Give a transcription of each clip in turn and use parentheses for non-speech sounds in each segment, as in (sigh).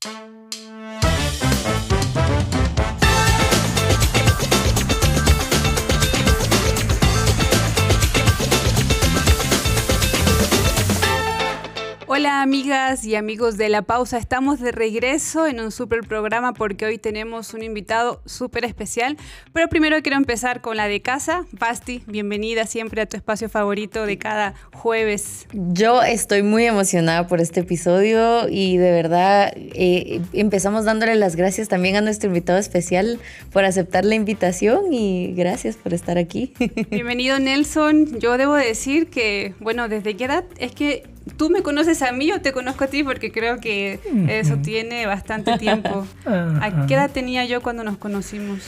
Thank you. Hola amigas y amigos de La Pausa, estamos de regreso en un super programa porque hoy tenemos un invitado súper especial, pero primero quiero empezar con la de casa. Basti, bienvenida siempre a tu espacio favorito de cada jueves. Yo estoy muy emocionada por este episodio y de verdad eh, empezamos dándole las gracias también a nuestro invitado especial por aceptar la invitación y gracias por estar aquí. (laughs) Bienvenido Nelson, yo debo decir que, bueno, ¿desde qué edad? Es que tú me conoces a mí o te conozco a ti porque creo que eso tiene bastante tiempo. (laughs) ¿A qué edad tenía yo cuando nos conocimos?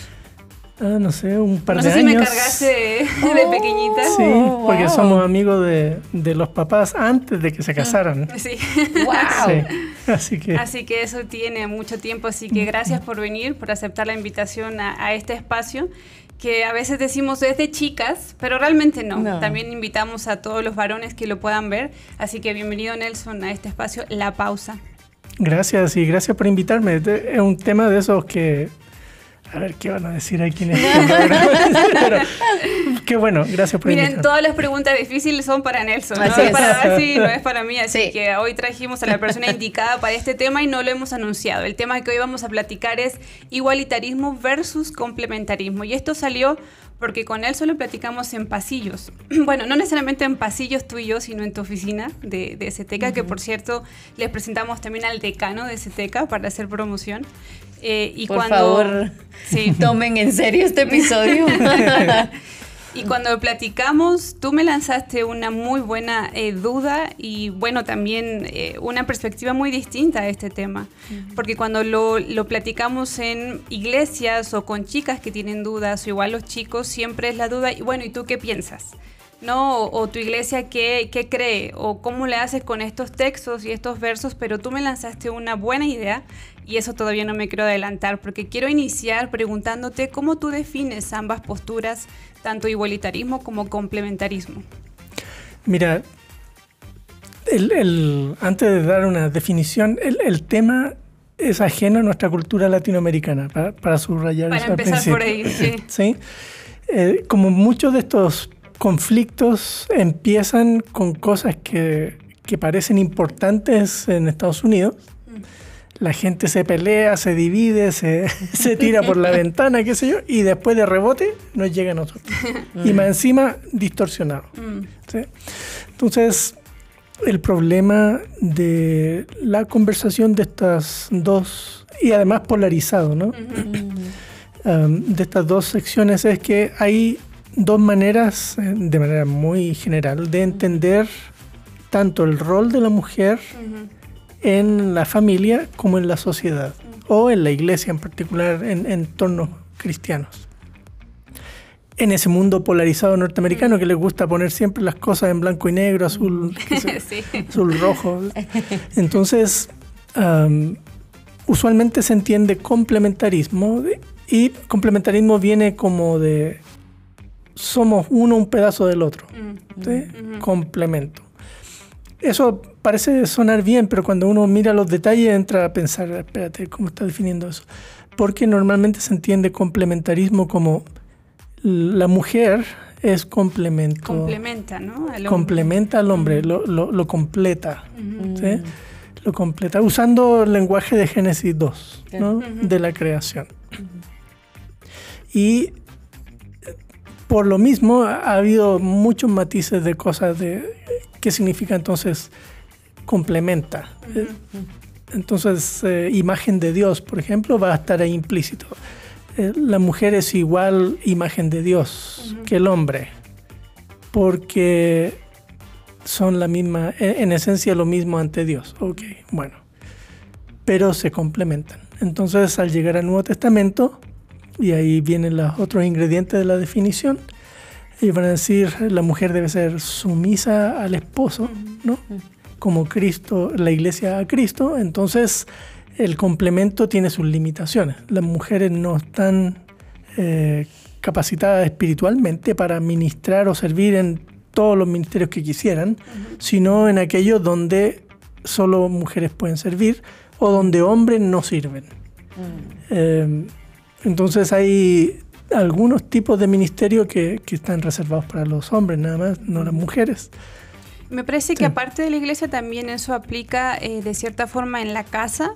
Ah, no sé, un par no de sé años. si me cargaste de, (laughs) de pequeñita. Sí, Oh, porque wow. somos amigos de, de los papás antes de que se casaran. (laughs) Sí. ¡Wow! Sí, así que Así que eso tiene mucho tiempo, así que gracias por venir, por aceptar la invitación a, a este espacio, que a veces decimos es de chicas, pero realmente no. No. También invitamos a todos los varones que lo puedan ver, así que bienvenido Nelson a este espacio, La Pausa. gracias y gracias por invitarme. Es un tema de esos que... A ver, ¿qué van a decir aquí en este? Pero, qué bueno, gracias por Miren, invitarme. todas las preguntas difíciles son para Nelson, no Así es para Basti, no es para mí, así Sí. que hoy trajimos a la persona (laughs) indicada para este tema y no lo hemos anunciado. El tema que hoy vamos a platicar es igualitarismo versus complementarismo y esto salió porque con él solo platicamos en pasillos. (clears throat) Bueno, no necesariamente en pasillos tú y yo, sino en tu oficina de, de SETECA, que por cierto les presentamos también al decano de SETECA para hacer promoción. Eh, y Por cuando, favor, (laughs) Sí. tomen en serio este episodio. (laughs) Y cuando platicamos, tú me lanzaste una muy buena eh, duda y bueno, también eh, una perspectiva muy distinta a este tema. Porque cuando lo, lo platicamos en iglesias o con chicas que tienen dudas o igual los chicos, siempre es la duda, y bueno, ¿y tú qué piensas? ¿no? O, o tu iglesia qué, qué cree, o cómo le haces con estos textos y estos versos, pero tú me lanzaste una buena idea y eso todavía no me quiero adelantar, porque quiero iniciar preguntándote cómo tú defines ambas posturas, tanto igualitarismo como complementarismo. Mira, el- el- antes de dar una definición, el, el tema es ajeno a nuestra cultura latinoamericana, para, para subrayar Para eso al empezar por ahí, sí. (laughs) ¿Sí? Eh, como muchos de estos conflictos empiezan con cosas que, que parecen importantes en Estados Unidos. La gente se pelea, se divide, se, (laughs) se tira por la ventana, qué sé yo, y después de rebote nos llega a nosotros. (laughs) y más encima distorsionado. Mm, ¿sí? Entonces, el problema de la conversación de estas dos, y además polarizado, ¿no? (clears throat) Um, de estas dos secciones es que hay dos maneras, eh, de manera muy general, de entender tanto el rol de la mujer en la familia como en la sociedad, o en la iglesia en particular, en en entornos cristianos. En ese mundo polarizado norteamericano que les gusta poner siempre las cosas en blanco y negro, azul, (laughs) sí. azul rojo. (laughs) Entonces, am, usualmente se entiende complementarismo y complementarismo viene como de somos uno un pedazo del otro, Mm, ¿sí? complemento. Eso parece sonar bien, pero cuando uno mira los detalles entra a pensar, espérate, ¿cómo está definiendo eso? Porque normalmente se entiende complementarismo como la mujer es complemento. Complementa, ¿no? Al complementa al hombre, lo, lo- lo completa. Ujú. ¿sí? Lo completa usando el lenguaje de Génesis 2, ¿no? Ujú. de la creación. Y eh, por lo mismo ha ha habido muchos matices de cosas de qué significa entonces complementa. Entonces, eh, imagen de Dios, por ejemplo, va a estar ahí implícito. Eh, la mujer es igual imagen de Dios que el hombre, porque son la misma, en, en esencia lo mismo ante Dios. Ok, bueno. Pero se complementan. Entonces, al llegar al Nuevo Testamento, y ahí vienen los otros ingredientes de la definición, ellos van a decir, la mujer debe ser sumisa al esposo, ¿no? Como Cristo, la iglesia a Cristo, entonces el complemento tiene sus limitaciones. Las mujeres no están eh, capacitadas espiritualmente para ministrar o servir en todos los ministerios que quisieran, sino en aquellos donde solo mujeres pueden servir o donde hombres no sirven. Eh, entonces hay algunos tipos de ministerio que, que, están reservados para los hombres, nada más, no las mujeres. Me parece que aparte de la iglesia también eso aplica eh, de cierta forma en la casa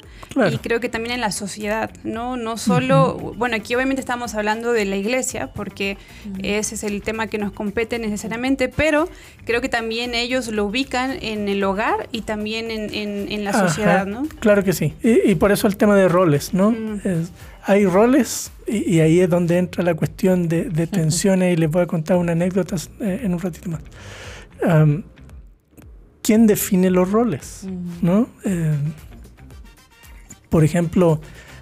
y creo que también en la sociedad, ¿no? No solo, bueno, aquí obviamente estamos hablando de la iglesia porque ese es el tema que nos compete necesariamente, pero creo que también ellos lo ubican en el hogar y también en, en, la sociedad, ¿no? Claro que sí. Y, por eso el tema de roles, ¿no? Hay roles y, ahí es donde entra la cuestión de, tensiones y les voy a contar una anécdota eh, en un ratito más quién define los roles, ¿no? Eh, por ejemplo,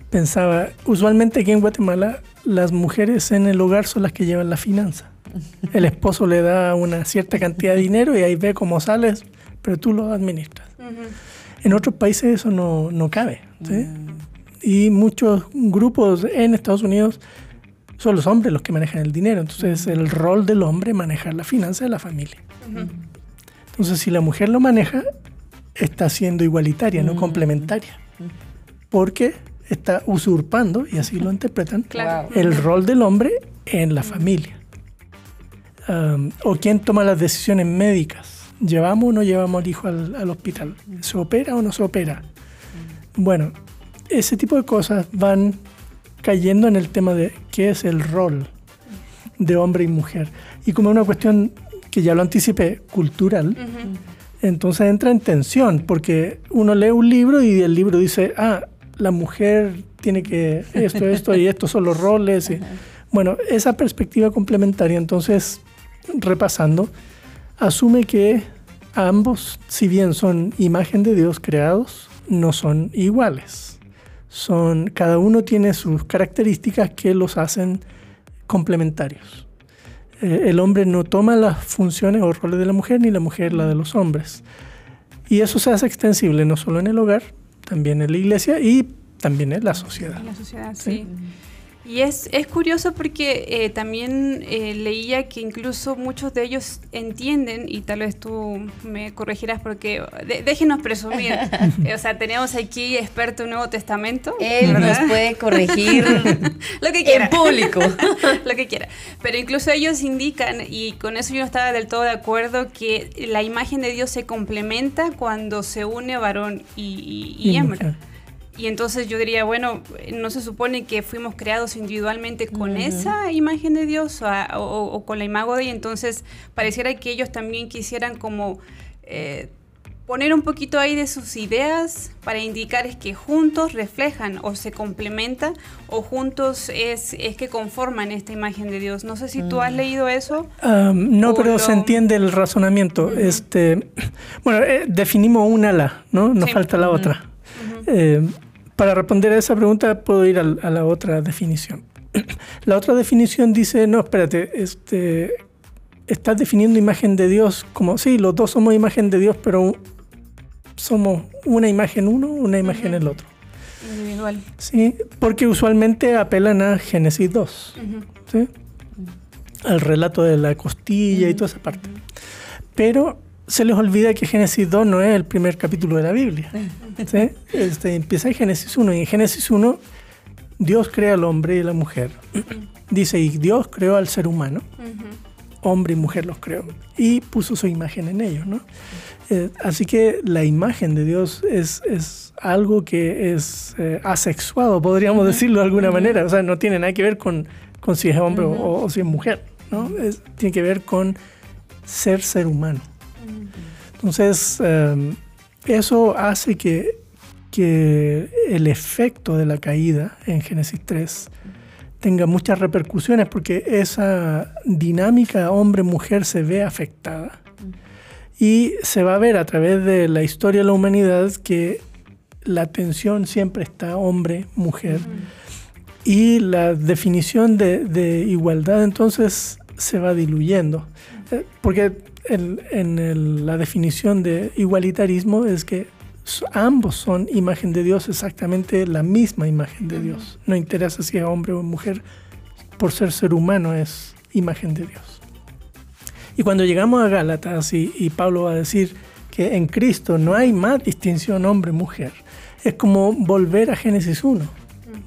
pensaba, usualmente aquí en Guatemala las mujeres en el hogar son las que llevan la finanza. (laughs) El esposo le da una cierta cantidad de dinero y ahí ve cómo sales, pero tú lo administras. En otros países eso no, no cabe. ¿sí? Y muchos grupos en Estados Unidos son los hombres los que manejan el dinero. Entonces el rol del hombre es manejar la finanza de la familia. Entonces, si la mujer lo maneja, está siendo igualitaria, no complementaria. Porque está usurpando, y así lo interpretan, el rol del hombre en la familia. o quién toma las decisiones médicas. ¿Llevamos o no llevamos al hijo al, hospital? ¿Se opera o no se opera? Bueno, ese tipo de cosas van cayendo en el tema de qué es el rol de hombre y mujer. Y como una cuestión que ya lo anticipé, cultural, entonces entra en tensión, porque uno lee un libro y el libro dice, ah, la mujer tiene que esto, esto y estos son los roles. Y, bueno, esa perspectiva complementaria, entonces, repasando, asume que ambos, si bien son imagen de Dios creados, no son iguales. Son, cada uno tiene sus características que los hacen complementarios. Eh, el hombre no toma las funciones o roles de la mujer ni la mujer la de los hombres. Y eso se hace extensible no solo en el hogar, también en la iglesia y también en la sociedad. En la sociedad, sí. Y es, es curioso porque eh, también eh, leía que incluso muchos de ellos entienden, y tal vez tú me corregirás porque déjenos presumir, (laughs) o sea, tenemos aquí experto en Nuevo Testamento. Él nos puede corregir (laughs) lo que quiera. En público. (laughs) lo que quiera. Pero incluso ellos indican, y con eso yo no estaba del todo de acuerdo, que la imagen de Dios se complementa cuando se une varón y, y, y hembra. Y entonces yo diría, bueno, ¿no se supone que fuimos creados individualmente con esa imagen de Dios o, con la imagen de y entonces pareciera que ellos también quisieran como eh, poner un poquito ahí de sus ideas para indicar es que juntos reflejan o se complementan o juntos es, es que conforman esta imagen de Dios. No sé si tú has mm. leído eso. no, pero se entiende el razonamiento. este, bueno, eh, definimos una ala, ¿no? Nos falta la otra. Eh, para responder a esa pregunta puedo ir a, la otra definición. (clears throat) La otra definición dice, no, espérate, este, estás definiendo imagen de Dios como, sí, los dos somos imagen de Dios, pero somos una imagen uno, una imagen el otro. Individual. Sí, porque usualmente apelan a Génesis 2, ¿sí? al relato de la costilla y toda esa parte. Pero se les olvida que Génesis 2 no es el primer capítulo de la Biblia. Este, empieza en Génesis 1 y en Génesis 1 Dios crea al hombre y la mujer. Dice, y Dios creó al ser humano. Hombre y mujer los creó. Y puso su imagen en ellos. ¿no? Eh, así que la imagen de Dios es, es algo que es eh, asexuado, podríamos decirlo de alguna manera. O sea, no tiene nada que ver con, con si es hombre o, si es mujer. ¿no? tiene que ver con ser ser humano. Entonces, em, eso hace que, que el efecto de la caída en Génesis 3 tenga muchas repercusiones porque esa dinámica hombre-mujer se ve afectada. Y se va a ver a través de la historia de la humanidad que la tensión siempre está hombre-mujer. Y la definición de, de, igualdad entonces se va diluyendo. Eh, porque en, la definición de igualitarismo es que ambos son imagen de Dios, exactamente la misma imagen de Dios. No interesa si es hombre o mujer, por ser ser humano es imagen de Dios. Y cuando llegamos a Gálatas y, Pablo va a decir que en Cristo no hay más distinción hombre-mujer, es como volver a Génesis 1,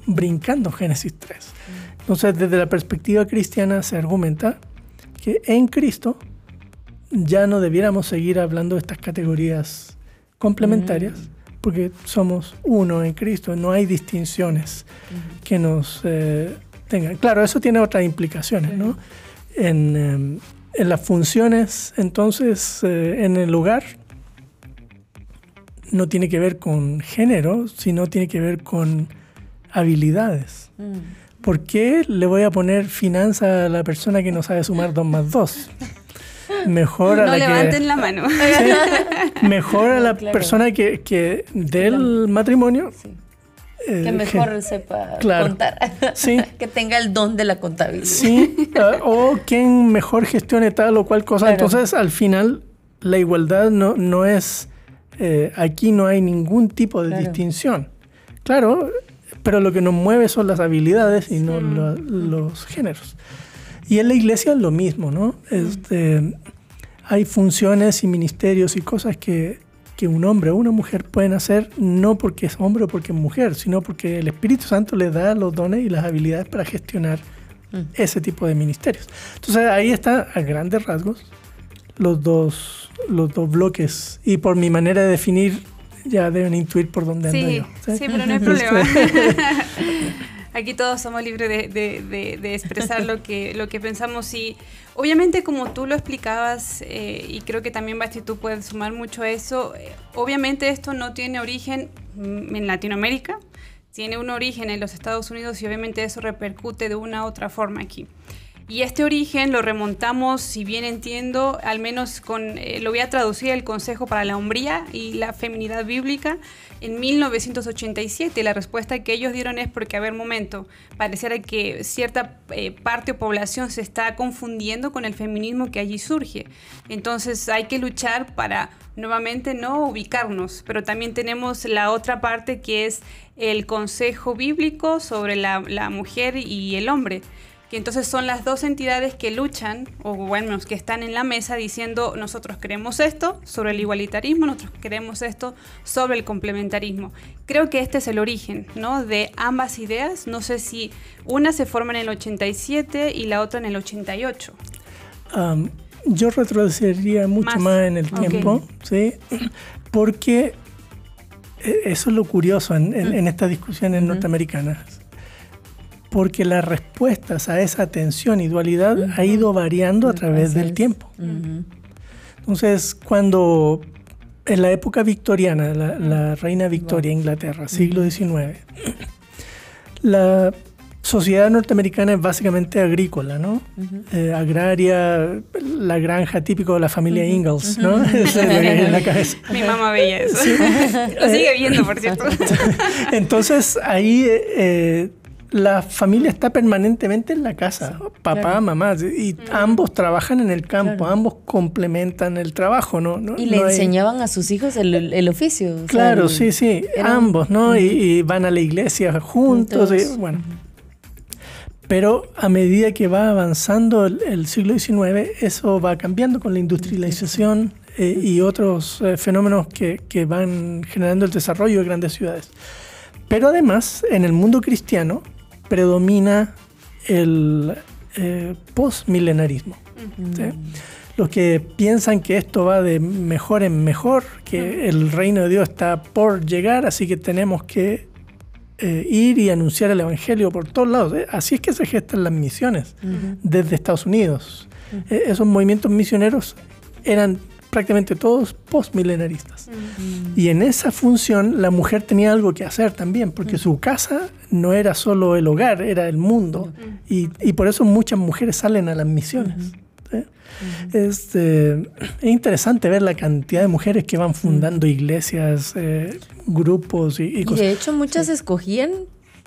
brincando Génesis 3. Entonces, desde la perspectiva cristiana se argumenta que en Cristo ya no debiéramos seguir hablando de estas categorías complementarias, porque somos uno en Cristo, no hay distinciones que nos eh, tengan. Claro, eso tiene otras implicaciones, ¿no? En, em, en las funciones, entonces, eh, en el lugar, no tiene que ver con género, sino tiene que ver con habilidades. ¿Por qué le voy a poner finanza a la persona que no sabe sumar 2 más 2? Mejor a no la levanten que, la mano. (laughs) Sí, mejor a la persona que, que del matrimonio eh, Que mejor sepa Claro. contar. Sí. (laughs) que tenga el don de la contabilidad. Sí, ah, o quien mejor gestione tal o cual cosa. Claro. Entonces, al final, la igualdad no, no es. eh, aquí no hay ningún tipo de Claro. distinción. Claro, pero lo que nos mueve son las habilidades y no lo- los géneros. Y en la iglesia es lo mismo, ¿no? Este, hay funciones y ministerios y cosas que, que un hombre o una mujer pueden hacer no porque es hombre o porque es mujer, sino porque el Espíritu Santo le da los dones y las habilidades para gestionar ese tipo de ministerios. Entonces ahí está a grandes rasgos los dos, los dos bloques y por mi manera de definir ya deben intuir por dónde ando Sí, yo. sí, pero no hay (laughs) problema. (laughs) Aquí todos somos libres de, de- de- de expresar lo que, lo que pensamos y obviamente como tú lo explicabas eh, y creo que también Basti tú puedes sumar mucho a eso, eh, obviamente esto no tiene origen mm, en Latinoamérica, tiene un origen en los Estados Unidos y obviamente eso repercute de una u otra forma aquí. Y este origen lo remontamos, si bien entiendo, al menos eh, lo voy a traducir el Consejo para la Hombría y la Feminidad Bíblica en 1987. La respuesta que ellos dieron es porque, a ver, momento, pareciera que cierta eh, parte o población se está confundiendo con el feminismo que allí surge. Entonces hay que luchar para nuevamente no ubicarnos, pero también tenemos la otra parte que es el consejo bíblico sobre la mujer y el hombre que entonces son las dos entidades que luchan, o bueno, que están en la mesa diciendo nosotros queremos esto sobre el igualitarismo, nosotros queremos esto sobre el complementarismo. Creo que este es el origen, ¿no? De ambas ideas. No sé si una se forma en el 87 y la otra en el 88. Am, yo retrocedería mucho Más. más, en el tiempo, ¿sí? Porque eh, eso es lo curioso en, en- en estas discusiones norteamericanas. Porque las respuestas a esa tensión y dualidad ha ido variando a través del es. tiempo. Ujú. Entonces, cuando en la época victoriana, la, la reina Victoria, Inglaterra, siglo XIX, la sociedad norteamericana es básicamente agrícola, ¿no? Eh, agraria, la granja típico de la familia Ingalls, ¿no? (laughs) Esa es la que hay en la cabeza. (laughs) Mi mamá veía eso. (laughs) Lo sigue viendo, por cierto. Entonces ahí eh, la familia está permanentemente en la casa, papá, claro. mamá, y ambos trabajan en el campo, Claro. ambos complementan el trabajo, ¿no? No- Y le no hay- enseñaban a sus hijos el, el oficio. o sea, Claro, el- sí, sí, era- ambos, ¿no? Y, y van a la iglesia juntos, y, bueno. Pero a medida que va avanzando el, el siglo XIX, eso va cambiando con la industrialización eh, y otros eh, fenómenos que, que van generando el desarrollo de grandes ciudades. Pero además, en el mundo cristiano predomina el eh, postmilenarismo. ¿sí? Los que piensan que esto va de mejor en mejor, que el reino de Dios está por llegar, así que tenemos que eh, ir y anunciar el Evangelio por todos lados. Eh, Así es que se gestan las misiones desde Estados Unidos. Eh, esos movimientos misioneros eran prácticamente todos postmilenaristas. Y en esa función la mujer tenía algo que hacer también, porque su casa no era solo el hogar, era el mundo. Y, y por eso muchas mujeres salen a las misiones. ¿sí? Este, es interesante ver la cantidad de mujeres que van fundando iglesias, eh, grupos y, y Y cosas. de hecho muchas escogían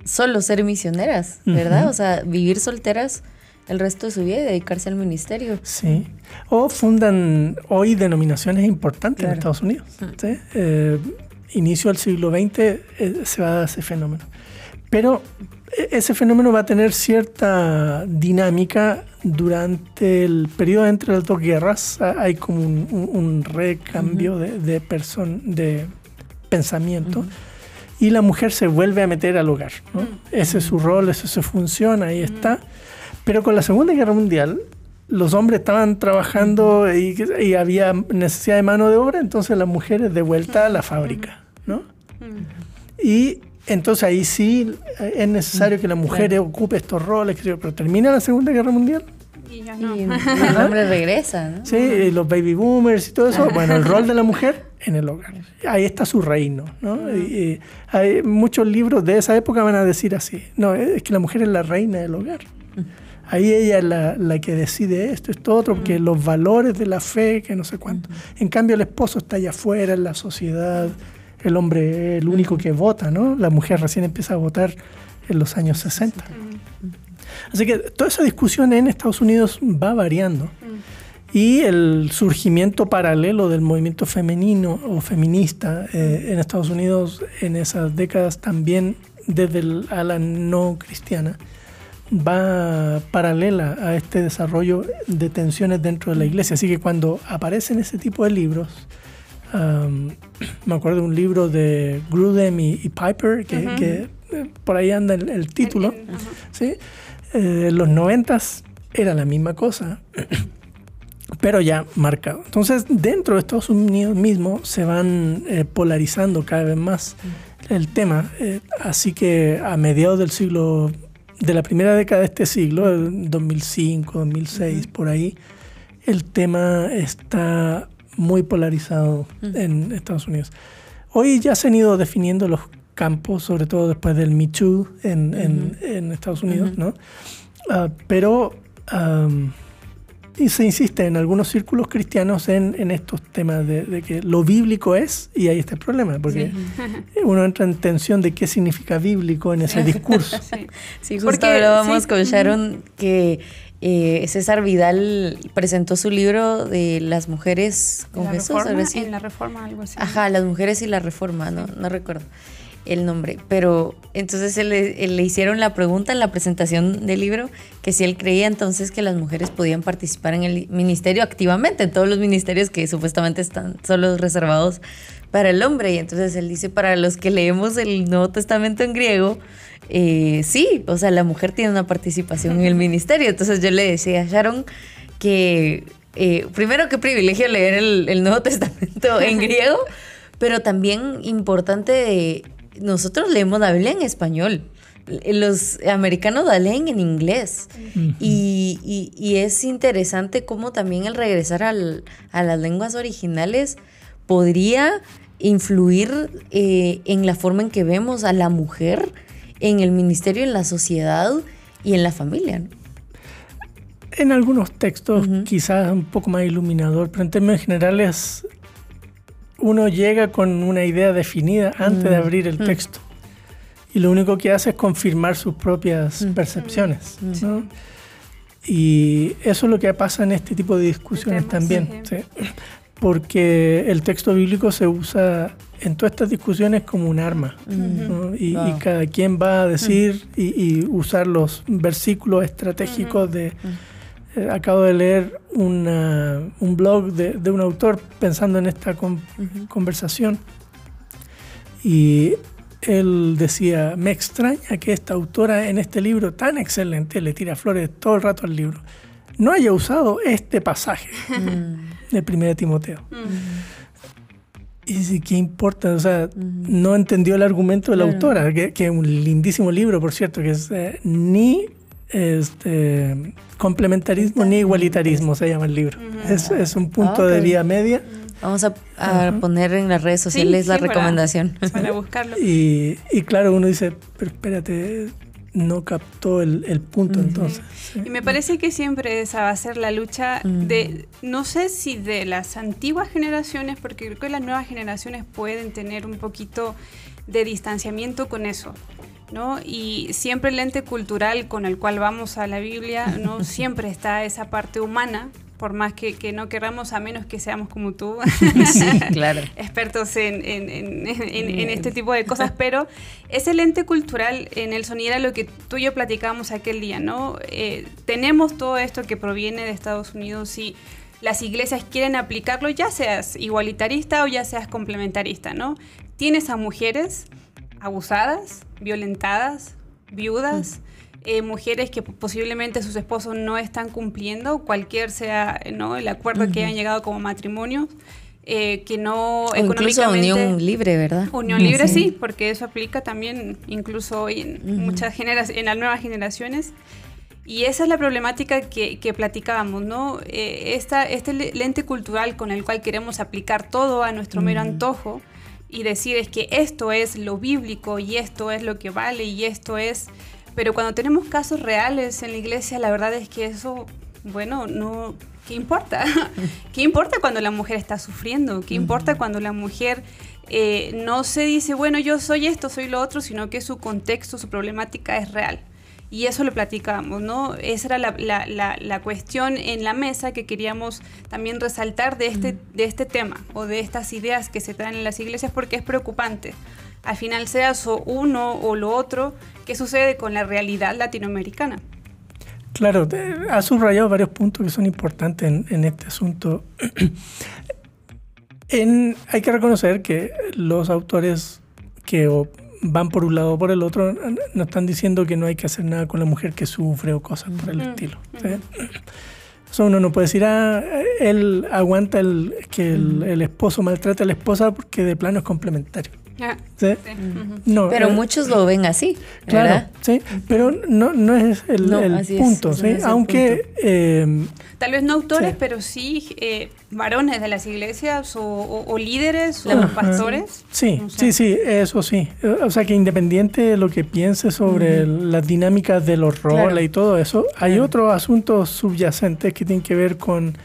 solo ser misioneras, ¿verdad? O sea, vivir solteras el resto de su vida y dedicarse al ministerio. Sí. O fundan hoy denominaciones importantes en Claro. Estados Unidos. ¿sí? Eh, inicio del siglo XX eh, se va a dar ese fenómeno. Pero e-, ese fenómeno va a tener cierta dinámica durante el periodo entre las dos guerras. Hay como un, recambio de, de, de pensamiento. Y la mujer se vuelve a meter al hogar. Ese es su rol, esa es su función, ahí está. Pero con la Segunda Guerra Mundial, los hombres estaban trabajando y, había necesidad de mano de obra, entonces las mujeres de vuelta a la fábrica. ¿no? Y entonces ahí sí eh, es necesario que la mujer ocupe estos roles, pero termina la Segunda Guerra Mundial. Y ya no. el hombre regresa, ¿no? Sí, los baby boomers y todo eso. Bueno, el rol de la (laughs) mujer en el hogar. Ahí está su reino, ¿no? Y, hay muchos libros de esa época van a decir así. No, es que la mujer es la reina del hogar. Ahí ella es la, la que decide esto, esto otro, porque los valores de la fe, que no sé cuánto. En cambio, el esposo está allá afuera, en la sociedad, el hombre es el único que vota, ¿no? La mujer recién empieza a votar en los años 60. Así que toda esa discusión en Estados Unidos va variando. Y el surgimiento paralelo del movimiento femenino o feminista eh, en Estados Unidos en esas décadas también desde el, a la no cristiana va paralela a este desarrollo de tensiones dentro de la iglesia. Así que cuando aparecen ese tipo de libros, (clears throat) me acuerdo de un libro de Grudem y, Piper, que, eh, por ahí anda el, título. ¿sí? Eh, los noventas era la misma cosa, (clears throat) pero ya marcado. Entonces, dentro de Estados Unidos mismo se van eh, polarizando cada vez más el tema. así que a mediados del siglo, de la primera década de este siglo, 2005, 2006, por ahí, el tema está muy polarizado en Estados Unidos. Hoy ya se han ido definiendo los campos, sobre todo después del Me Too en, en, Estados Unidos, ¿no? Ah, pero y se insiste en algunos círculos cristianos en, en estos temas de, que lo bíblico es, y ahí está el problema, porque (laughs) uno entra en tensión de qué significa bíblico en ese discurso. (laughs) Sí, justo hablábamos con Sharon que eh, César Vidal presentó su libro de las mujeres con Jesús, reforma, En la reforma, algo así. Ajá, las mujeres y la reforma, no, no recuerdo el nombre, pero entonces le hicieron la pregunta en la presentación del libro que si él creía entonces que las mujeres podían participar en el ministerio activamente, en todos los ministerios que supuestamente están solo reservados para el hombre. Y entonces él dice, para los que leemos el Nuevo Testamento en griego, eh, sí, o sea, la mujer tiene una participación en el (laughs) ministerio. Entonces yo le decía a Sharon que, eh, primero, qué privilegio leer el, Nuevo Testamento en (laughs) griego, pero también importante, nosotros leemos la Biblia en español. Los americanos la leen en inglés. y, y, es interesante cómo también el regresar al, a las lenguas originales podría influir eh, en la forma en que vemos a la mujer en el ministerio, en la sociedad y en la familia. En algunos textos quizás un poco más iluminador, pero en términos generales uno llega con una idea definida antes de mm. abrir el mm. texto y lo único que hace es confirmar sus propias mm. percepciones. Y eso es lo que pasa en este tipo de discusiones también. ¿sí? porque el texto bíblico se usa en todas estas discusiones como un arma. y, cada quien va a decir y, usar los versículos estratégicos de... Eh, acabo de leer un blog de, un autor pensando en esta conversación y él decía, me extraña que esta autora en este libro tan excelente, le tira flores todo el rato al libro, no haya usado este pasaje. Mm de Primera Timoteo. Y dice, ¿qué importa? O sea, no entendió el argumento de la autora, que, es un lindísimo libro, por cierto, que es eh, ni este, complementarismo ni igualitarismo, se llama el libro. es, un punto de vía media. Vamos a, poner en las redes sociales la recomendación. Para, buscarlo. (laughs) Y, y claro, uno dice, pero espérate, no captó el, punto entonces. Y me parece que siempre esa va a ser la lucha de, no sé si de las antiguas generaciones, porque creo que las nuevas generaciones pueden tener un poquito de distanciamiento con eso. ¿No? Y siempre el ente cultural con el cual vamos a la Biblia, ¿no? (laughs) Siempre está esa parte humana, por más que, que, no queramos, a menos que seamos como tú, (laughs) sí, claro. (laughs) expertos en, en, en, en, este tipo de cosas, pero ese lente cultural, en el sonido era lo que tú y yo platicábamos aquel día, ¿no? Eh, tenemos todo esto que proviene de Estados Unidos y las iglesias quieren aplicarlo, ya seas igualitarista o ya seas complementarista, ¿no? Tienes a mujeres abusadas, violentadas, viudas, eh, mujeres que posiblemente sus esposos no están cumpliendo, cualquier sea ¿no? el acuerdo que hayan llegado como matrimonio. Eh, que no o económicamente incluso unión libre, ¿verdad? Unión libre sí. porque eso aplica también incluso hoy en muchas generaciones, en las nuevas generaciones. Y esa es la problemática que, que platicábamos, ¿no? Eh, esta, este lente cultural con el cual queremos aplicar todo a nuestro mero antojo y decir es que esto es lo bíblico y esto es lo que vale y esto es pero cuando tenemos casos reales en la iglesia, la verdad es que eso, bueno, no, ¿qué importa? (laughs) ¿Qué importa cuando la mujer está sufriendo? ¿Qué importa cuando la mujer eh, no se dice, bueno, yo soy esto, soy lo otro, sino que su contexto, su problemática es real? Y eso lo platicábamos, ¿no? Esa era la, la, la, cuestión en la mesa que queríamos también resaltar de este, de este tema o de estas ideas que se traen en las iglesias porque es preocupante al final seas o uno o lo otro, ¿qué sucede con la realidad latinoamericana? Claro, ha subrayado varios puntos que son importantes en, este asunto. (clears throat) hay que reconocer que los autores que van por un lado o por el otro no están diciendo que no hay que hacer nada con la mujer que sufre o cosas por el estilo. Eso uno no puede decir, ah, él aguanta el, que el, esposo maltrate a la esposa porque de plano es complementario. Ah, ¿Sí? no, pero eh, muchos lo ven así. Claro, sí, pero no, no es el, punto. ¿sí? Aunque. Eh, Tal vez no autores, pero sí eh, varones de las iglesias o, líderes o pastores. Sí, sí, sí, eso sí. O sea que independiente de lo que piense sobre las dinámicas de los roles y todo eso, hay otros asuntos subyacentes que tienen que ver con,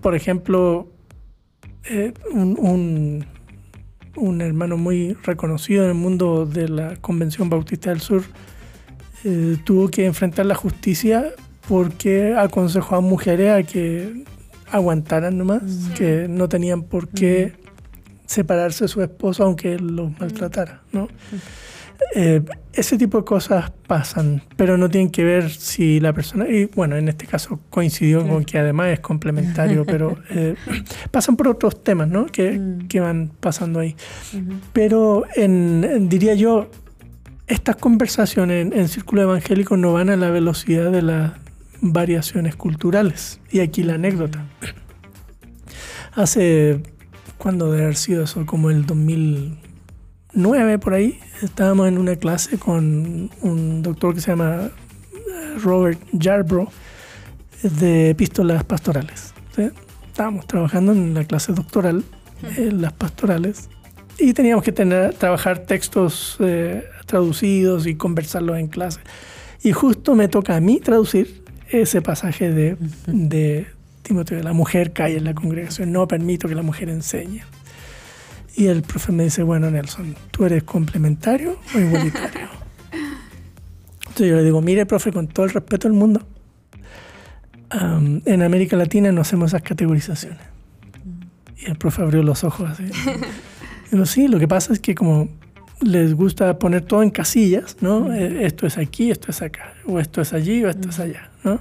por ejemplo, un un hermano muy reconocido en el mundo de la Convención Bautista del Sur, eh, tuvo que enfrentar la justicia porque aconsejó a mujeres a que aguantaran nomás, que no tenían por qué separarse de su esposo aunque los maltratara, ¿no? Eh, ese tipo de cosas pasan, pero no tienen que ver si la persona, y bueno, en este caso coincidió con que además es complementario, (laughs) pero eh, pasan por otros temas, ¿no? Que, mm. que van pasando ahí. Pero en, diría yo, estas conversaciones en, en, círculo evangélico no van a la velocidad de las variaciones culturales. Y aquí la anécdota. Hace, ¿cuándo debe haber sido eso? Como el 2000 nueve por ahí, estábamos en una clase con un doctor que se llama eh, Robert Yarbrough de epístolas pastorales. Estábamos trabajando en la clase doctoral, en las pastorales, y teníamos que tener, trabajar textos eh, traducidos y conversarlos en clase. Y justo me toca a mí traducir ese pasaje de, de Timoteo, la mujer cae en la congregación, no permito que la mujer enseñe. Y el profe me dice, bueno, Nelson, ¿tú eres complementario o igualitario? (laughs) Entonces yo le digo, mire, profe, con todo el respeto del mundo, en América Latina no hacemos esas categorizaciones. Y el profe abrió los ojos así. Digo, sí, lo que pasa es que como les gusta poner todo en casillas, ¿no? Eh, esto es aquí, esto es acá, o esto es allí, o esto es allá, ¿no?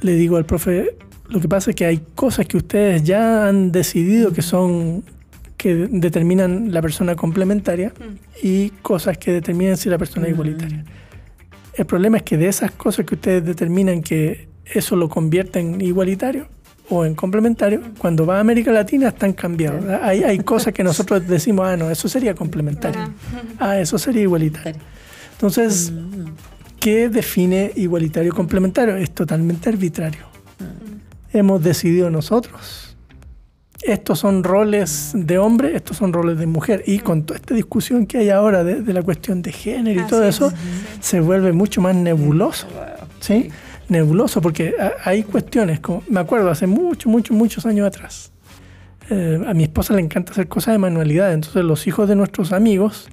Le digo al profe, lo que pasa es que hay cosas que ustedes ya han decidido que son que determinan la persona complementaria mm. y cosas que determinan si la persona es igualitaria. El problema es que de esas cosas que ustedes determinan que eso lo convierte en igualitario o en complementario, mm. cuando va a América Latina están cambiados. Hay, hay cosas que nosotros (laughs) decimos, ah, no, eso sería complementario. Ah, eso sería igualitario. Entonces, mm. ¿qué define igualitario o complementario? Es totalmente arbitrario. Hemos decidido nosotros estos son roles de hombre, estos son roles de mujer. Y con toda esta discusión que hay ahora de, la cuestión de género y todo eso, se vuelve mucho más nebuloso. ¿sí? Nebuloso, porque hay cuestiones, como, me acuerdo hace muchos, muchos, muchos años atrás. Eh, a mi esposa le encanta hacer cosas de manualidad, entonces los hijos de nuestros amigos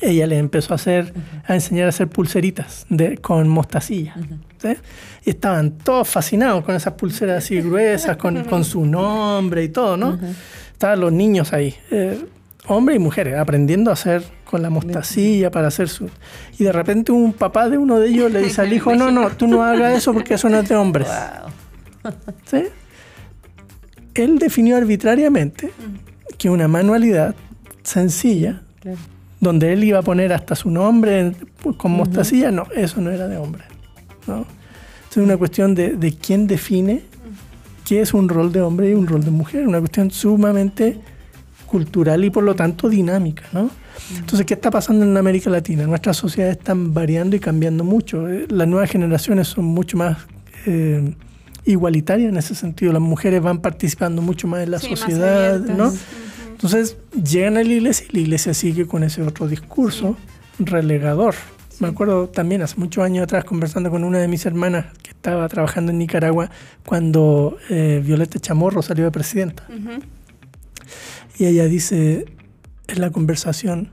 ella le empezó a hacer, a enseñar a hacer pulseritas de, con mostacilla. Y estaban todos fascinados con esas pulseras así gruesas, con, con su nombre y todo, ¿no? Estaban los niños ahí, eh, hombres y mujeres, aprendiendo a hacer con la mostacilla para hacer su... Y de repente un papá de uno de ellos le dice al hijo, no, no, tú no hagas eso porque eso no es de hombres. ¿Sí? Él definió arbitrariamente que una manualidad sencilla, donde él iba a poner hasta su nombre con mostacilla, no, eso no era de hombre. ¿no? Es una cuestión de, de, quién define qué es un rol de hombre y un rol de mujer, una cuestión sumamente cultural y por lo tanto dinámica. ¿no? Entonces, ¿qué está pasando en América Latina? Nuestras sociedades están variando y cambiando mucho. Eh, las nuevas generaciones son mucho más eh, igualitarias en ese sentido. Las mujeres van participando mucho más en la sociedad, ¿no? Entonces, llegan a la iglesia y la iglesia sigue con ese otro discurso relegador. Me acuerdo también hace muchos años atrás conversando con una de mis hermanas que estaba trabajando en Nicaragua cuando eh, Violeta Chamorro salió de presidenta. Y ella dice en la conversación,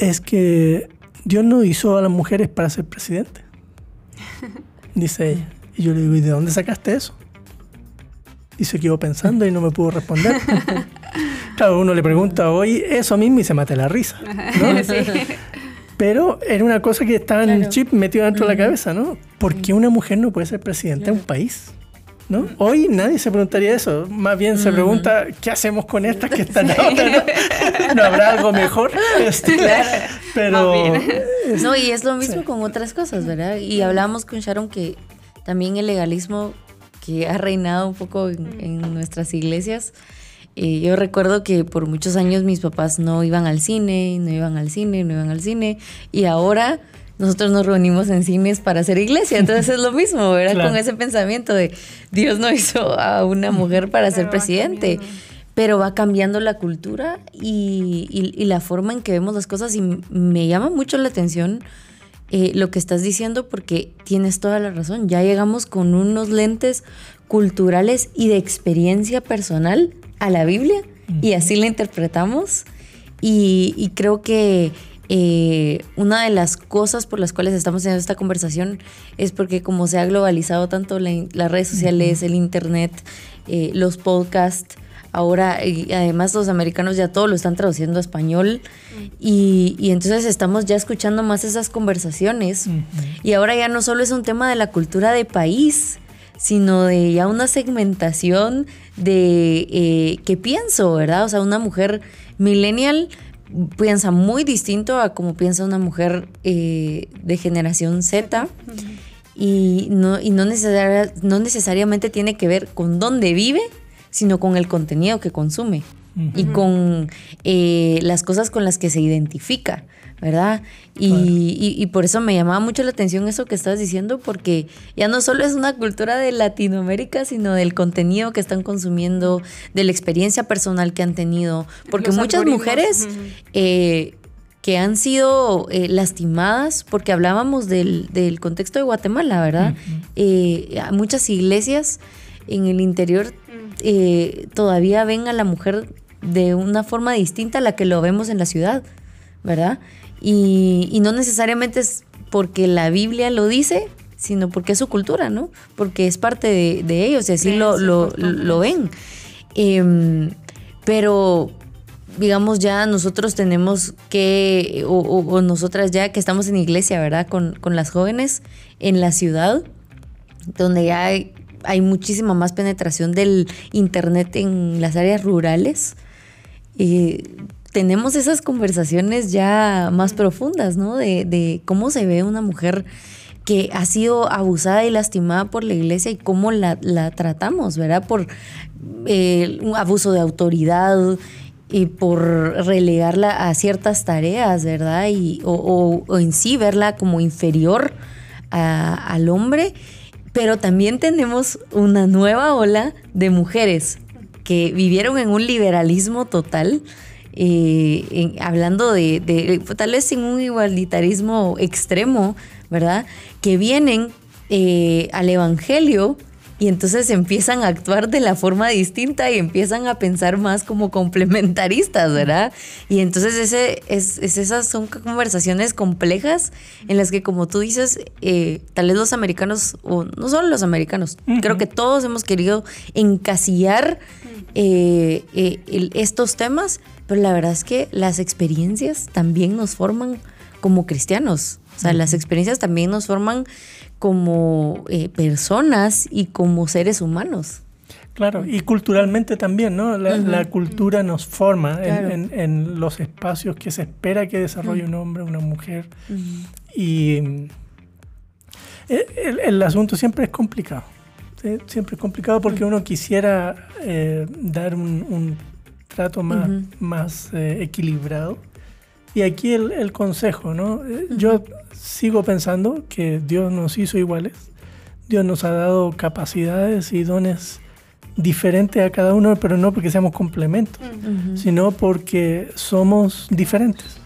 es que Dios no hizo a las mujeres para ser presidente. (laughs) Dice ella. Y yo le digo, ¿y de dónde sacaste eso? Y se quedó pensando y no me pudo responder. (laughs) claro, uno le pregunta hoy eso mismo y se mata la risa. (laughs) Pero era una cosa que estaba en el chip metido dentro de la cabeza, ¿no? ¿Por qué una mujer no puede ser presidenta de un país? ¿No? Hoy nadie se preguntaría eso, más bien se pregunta qué hacemos con estas que están ahora, ¿no? habrá algo mejor? (laughs) Este, pero no, y es lo mismo con otras cosas, ¿verdad? Y hablábamos con Sharon que también el legalismo que ha reinado un poco en, nuestras iglesias. Eh, yo recuerdo que por muchos años mis papás no iban al cine, no iban al cine, no iban al cine, y ahora nosotros nos reunimos en cines para hacer iglesia. Entonces es lo mismo, ¿verdad? Con ese pensamiento de Dios no hizo a una mujer para ser presidente. Pero va cambiando la cultura y, y, la forma en que vemos las cosas. Y me llama mucho la atención eh, lo que estás diciendo porque tienes toda la razón. Ya llegamos con unos lentes culturales y de experiencia personal a la Biblia y así la interpretamos. Y, creo que eh, una de las cosas por las cuales estamos teniendo esta conversación es porque como se ha globalizado tanto las redes sociales, el internet, eh, los podcasts, Ahora, y además los americanos ya todo lo están traduciendo a español y, entonces estamos ya escuchando más esas conversaciones. Y ahora ya no solo es un tema de la cultura de país, sino de ya una segmentación de eh, qué pienso, ¿verdad? O sea, una mujer millennial piensa muy distinto a como piensa una mujer eh, de generación Z. Y, no, y no, no necesariamente tiene que ver con dónde vive, sino con el contenido que consume y con eh, las cosas con las que se identifica, ¿verdad? Y, por eso me llamaba mucho la atención eso que estabas diciendo, porque ya no solo es una cultura de Latinoamérica, sino del contenido que están consumiendo, de la experiencia personal que han tenido, porque muchas mujeres... Eh, que han sido eh, lastimadas, porque hablábamos del, contexto de Guatemala, ¿verdad? muchas iglesias en el interior eh, todavía ven a la mujer de una forma distinta a la que lo vemos en la ciudad, ¿verdad? Y, no necesariamente es porque la Biblia lo dice, sino porque es su cultura, ¿no? Porque es parte de, ellos y así lo, lo, ven. Em, pero, digamos, ya nosotros tenemos que, o, nosotras ya que estamos en iglesia, ¿verdad? Con, con las jóvenes en la ciudad, donde ya hay muchísima más penetración del Internet en las áreas rurales. y tenemos esas conversaciones ya más profundas, ¿no? De, cómo se ve una mujer que ha sido abusada y lastimada por la iglesia y cómo la, tratamos, ¿verdad? Por eh, un abuso de autoridad y por relegarla a ciertas tareas, ¿verdad? O, en sí verla como inferior al hombre pero también tenemos una nueva ola de mujeres que vivieron en un liberalismo total, eh, hablando de, tal vez en un igualitarismo extremo, ¿verdad? Que vienen eh, al Evangelio y entonces empiezan a actuar de la forma distinta y empiezan a pensar más como complementaristas, ¿verdad? Y entonces ese, es, esas son conversaciones complejas en las que, como tú dices, eh, tal vez los americanos, o no solo los americanos, creo que todos hemos querido encasillar eh, eh, estos temas, pero la verdad es que las experiencias también nos forman como cristianos. O sea, las experiencias también nos forman como eh, personas y como seres humanos. Claro, y culturalmente también, ¿no? La, cultura nos forma en, los espacios que se espera que desarrolle un hombre, una mujer. Y eh, el, asunto siempre es complicado. Siempre es complicado porque uno quisiera eh, dar un, trato más, más equilibrado y aquí el, consejo, ¿no? Eh, yo sigo pensando que Dios nos hizo iguales, Dios nos ha dado capacidades y dones diferentes a cada uno, pero no porque seamos complementos, sino porque somos diferentes.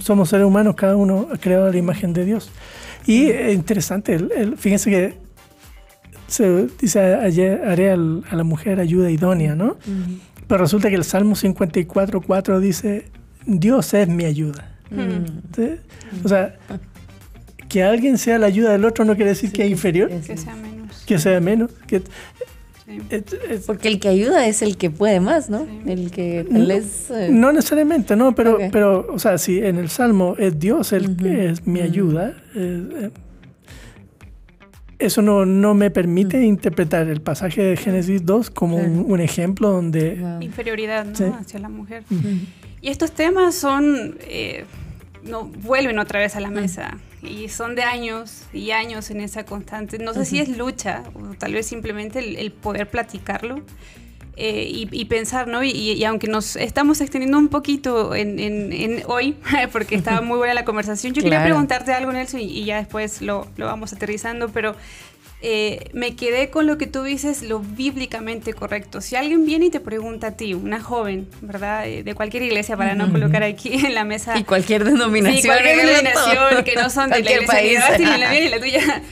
Somos seres humanos, cada uno ha creado la imagen de Dios. Y es interesante, fíjense que se dice ayer haré a la mujer ayuda idónea, ¿no? Pero resulta que el Salmo 54, 4 dice, Dios es mi ayuda. Mm. O sea, que alguien sea la ayuda del otro no quiere decir que es inferior. Que sea menos. Que sea menos. Porque el que ayuda es el que puede más, ¿no? El que no, eh, no, necesariamente, no, pero, pero, o sea, si en el Salmo es Dios el que es mi ayuda, eh, eh, eso no, no, me permite interpretar el pasaje de Génesis 2 como un, ejemplo donde... Inferioridad, ¿no? Hacia la mujer. Y estos temas son, eh, no, vuelven otra vez a la mesa y son de años y años en esa constante. No sé si es lucha o tal vez simplemente el, poder platicarlo. Eh, y, pensar, ¿no? Y, aunque nos estamos extendiendo un poquito en, en, hoy, (laughs) porque estaba muy buena la conversación, yo quería preguntarte algo, Nelson, y, ya después lo, lo, vamos aterrizando, pero eh, me quedé con lo que tú dices, lo bíblicamente correcto. Si alguien viene y te pregunta a ti, una joven, ¿verdad? Eh, de cualquier iglesia, para no colocar aquí en la mesa. Y cualquier denominación. Sí, cualquier denominación que no son de la iglesia ni la (laughs) mía ni la tuya.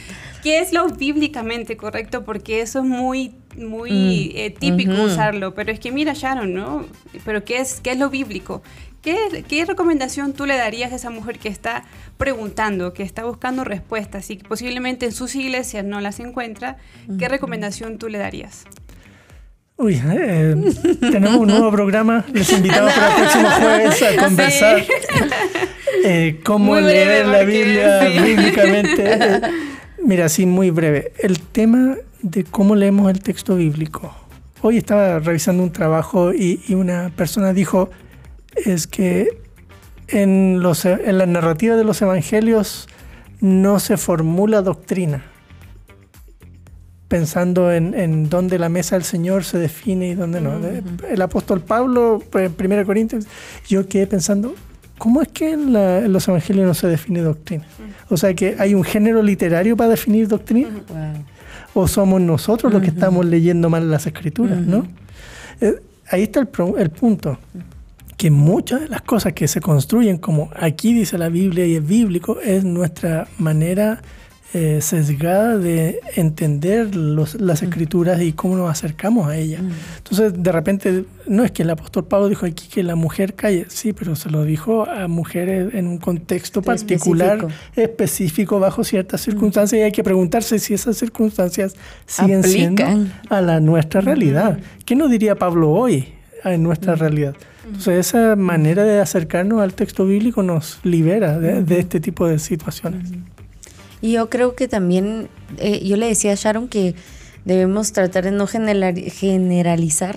¿Qué es lo bíblicamente correcto? Porque eso es muy, muy mm. eh, típico usarlo. Pero es que mira, Sharon, ¿no? Pero ¿qué es, qué es lo bíblico? ¿Qué, recomendación tú le darías a esa mujer que está preguntando, que está buscando respuestas y que posiblemente en sus iglesias no las encuentra? ¿Qué recomendación tú le darías? Uy, eh, tenemos un nuevo programa. Les invitamos para el (laughs) próximo jueves a conversar eh, cómo leer la Biblia (laughs) bíblicamente. mira, así muy breve. El tema de cómo leemos el texto bíblico. Hoy estaba revisando un trabajo y una persona dijo, es que en, los, en la narrativa de los evangelios no se formula doctrina, pensando en, en dónde la mesa del Señor se define y dónde no. El apóstol Pablo, en 1 Corintios, yo quedé pensando, ¿cómo es que en, los evangelios no se define doctrina? O sea, que hay un género literario para definir doctrina. O somos nosotros los que estamos leyendo mal las escrituras, ¿no? Eh, ahí está el, el punto que muchas de las cosas que se construyen, como aquí dice la Biblia y es bíblico, es nuestra manera eh, sesgada de entender las escrituras y cómo nos acercamos a ellas. Mm. Entonces, de repente, no es que el apóstol Pablo dijo aquí que la mujer calle, sí, pero se lo dijo a mujeres en un contexto particular, específico, bajo ciertas circunstancias, y hay que preguntarse si esas circunstancias siguen siendo a la nuestra realidad. ¿Qué nos diría Pablo hoy en nuestra realidad? Entonces esa manera de acercarnos al texto bíblico nos libera de, este tipo de situaciones. Y yo creo que también, eh, yo le decía a Sharon que debemos tratar de no generalizar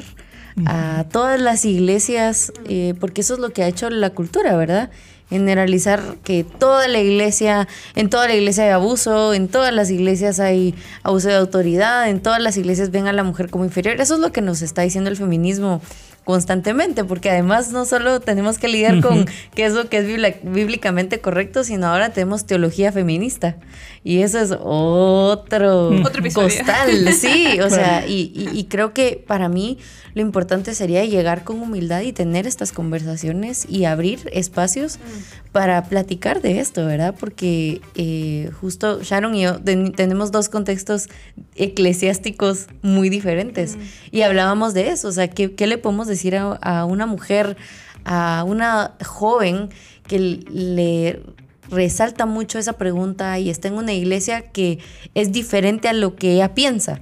a todas las iglesias, eh, porque eso es lo que ha hecho la cultura, ¿verdad? Generalizar que toda la iglesia, en toda la iglesia hay abuso, en todas las iglesias hay abuso de autoridad, en todas las iglesias ven a la mujer como inferior. Eso es lo que nos está diciendo el feminismo constantemente, porque además no solo tenemos que lidiar con qué es lo que es bíblicamente correcto, sino ahora tenemos teología feminista. Y eso es otro, otro costal, sí, o sea, y, creo que para mí lo importante sería llegar con humildad y tener estas conversaciones y abrir espacios mm. para platicar de esto, ¿verdad? Porque eh, justo Sharon y yo tenemos dos contextos eclesiásticos muy diferentes mm. y hablábamos de eso, o sea, ¿qué, qué le podemos decir a, a una mujer, a una joven que le resalta mucho esa pregunta y está en una iglesia que es diferente a lo que ella piensa.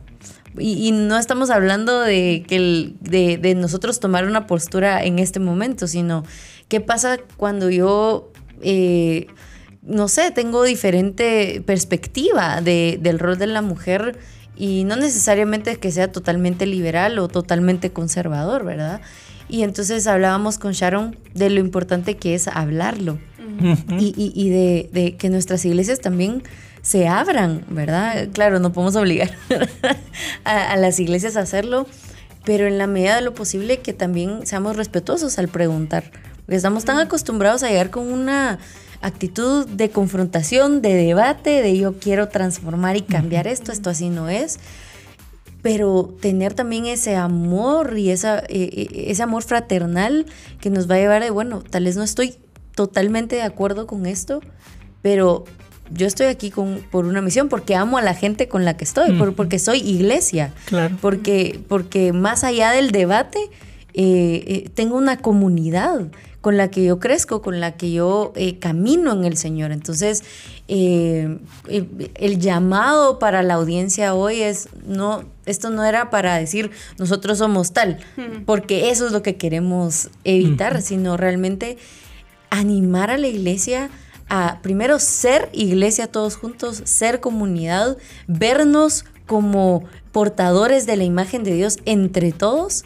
Y, no estamos hablando de, que de, nosotros tomar una postura en este momento, sino qué pasa cuando yo, eh, no sé, tengo diferente perspectiva del rol de la mujer y no necesariamente que sea totalmente liberal o totalmente conservador, ¿verdad? Y entonces hablábamos con Sharon de lo importante que es hablarlo y, de, que nuestras iglesias también se abran, ¿verdad? Claro, no podemos obligar (laughs) a, las iglesias a hacerlo, pero en la medida de lo posible que también seamos respetuosos al preguntar, porque estamos tan acostumbrados a llegar con una actitud de confrontación, de debate, de yo quiero transformar y cambiar esto, esto así no es pero tener también ese amor y esa, eh, eh, ese amor fraternal que nos va a llevar de, bueno, tal vez no estoy totalmente de acuerdo con esto, pero yo estoy aquí con, por una misión, porque amo a la gente con la que estoy, porque soy iglesia, claro. porque, porque más allá del debate, eh, eh, tengo una comunidad con la que yo crezco, con la que yo eh, camino en el Señor. Entonces, el llamado para la audiencia hoy es, no, esto no era para decir nosotros somos tal, porque eso es lo que queremos evitar, sino realmente animar a la iglesia a primero ser iglesia todos juntos, ser comunidad, vernos como portadores de la imagen de Dios entre todos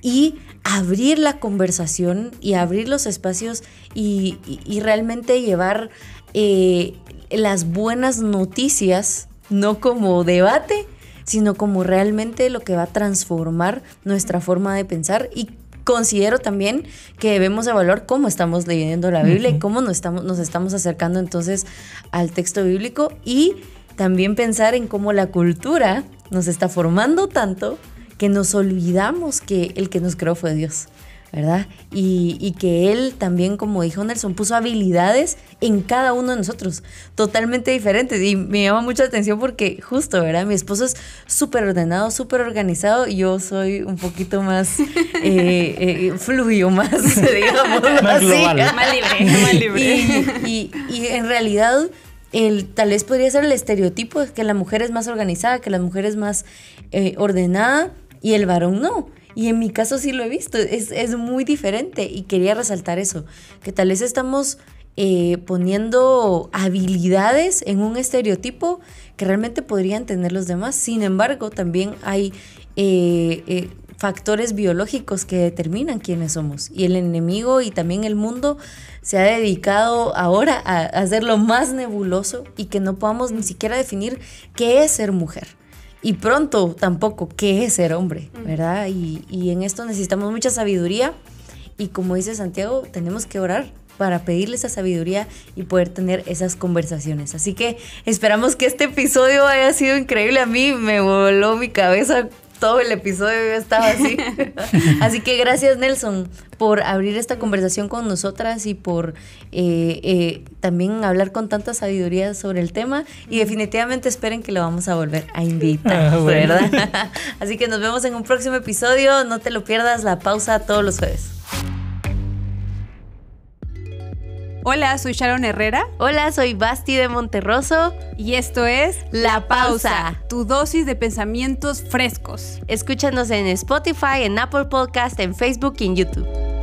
y abrir la conversación y abrir los espacios y, realmente llevar eh, las buenas noticias, no como debate, sino como realmente lo que va a transformar nuestra forma de pensar y considero también que debemos evaluar cómo estamos leyendo la Biblia y cómo nos estamos, nos estamos acercando entonces al texto bíblico y también pensar en cómo la cultura nos está formando tanto que nos olvidamos que el que nos creó fue Dios. ¿Verdad? Y, que él también, como dijo Nelson, puso habilidades en cada uno de nosotros, totalmente diferentes. Y me llama mucha atención porque justo, ¿verdad? Mi esposo es súper ordenado, súper organizado, y yo soy un poquito más (laughs) eh, eh, fluido, más, (laughs) digamos, más, más libre, (laughs) más libre. Y, en realidad... El, tal vez podría ser el estereotipo de que la mujer es más organizada, que la mujer es más eh, ordenada y el varón no. Y en mi caso sí lo he visto, es, muy diferente y quería resaltar eso, que tal vez estamos eh, poniendo habilidades en un estereotipo que realmente podrían tener los demás. Sin embargo, también hay eh, eh, factores biológicos que determinan quiénes somos. Y el enemigo y también el mundo se ha dedicado ahora a hacerlo más nebuloso y que no podamos ni siquiera definir qué es ser mujer y pronto tampoco qué es ser hombre, ¿verdad? Y, y, en esto necesitamos mucha sabiduría y como dice Santiago, tenemos que orar para pedirle esa sabiduría y poder tener esas conversaciones. Así que esperamos que este episodio haya sido increíble. A mí me voló mi cabeza todo el episodio estaba así. (laughs) (laughs) así que gracias Nelson por abrir esta conversación con nosotras y por eh, eh, también hablar con tanta sabiduría sobre el tema y definitivamente esperen que lo vamos a volver a invitar, (laughs) ah, ¿verdad? así que nos vemos en un próximo episodio, no te lo pierdas, la pausa todos los jueves. Hola, soy Sharon Herrera. Hola, soy Basti de Monterroso. Y esto es La Pausa, tu dosis de pensamientos frescos. Escúchanos en Spotify, en Apple Podcast, en Facebook y en YouTube.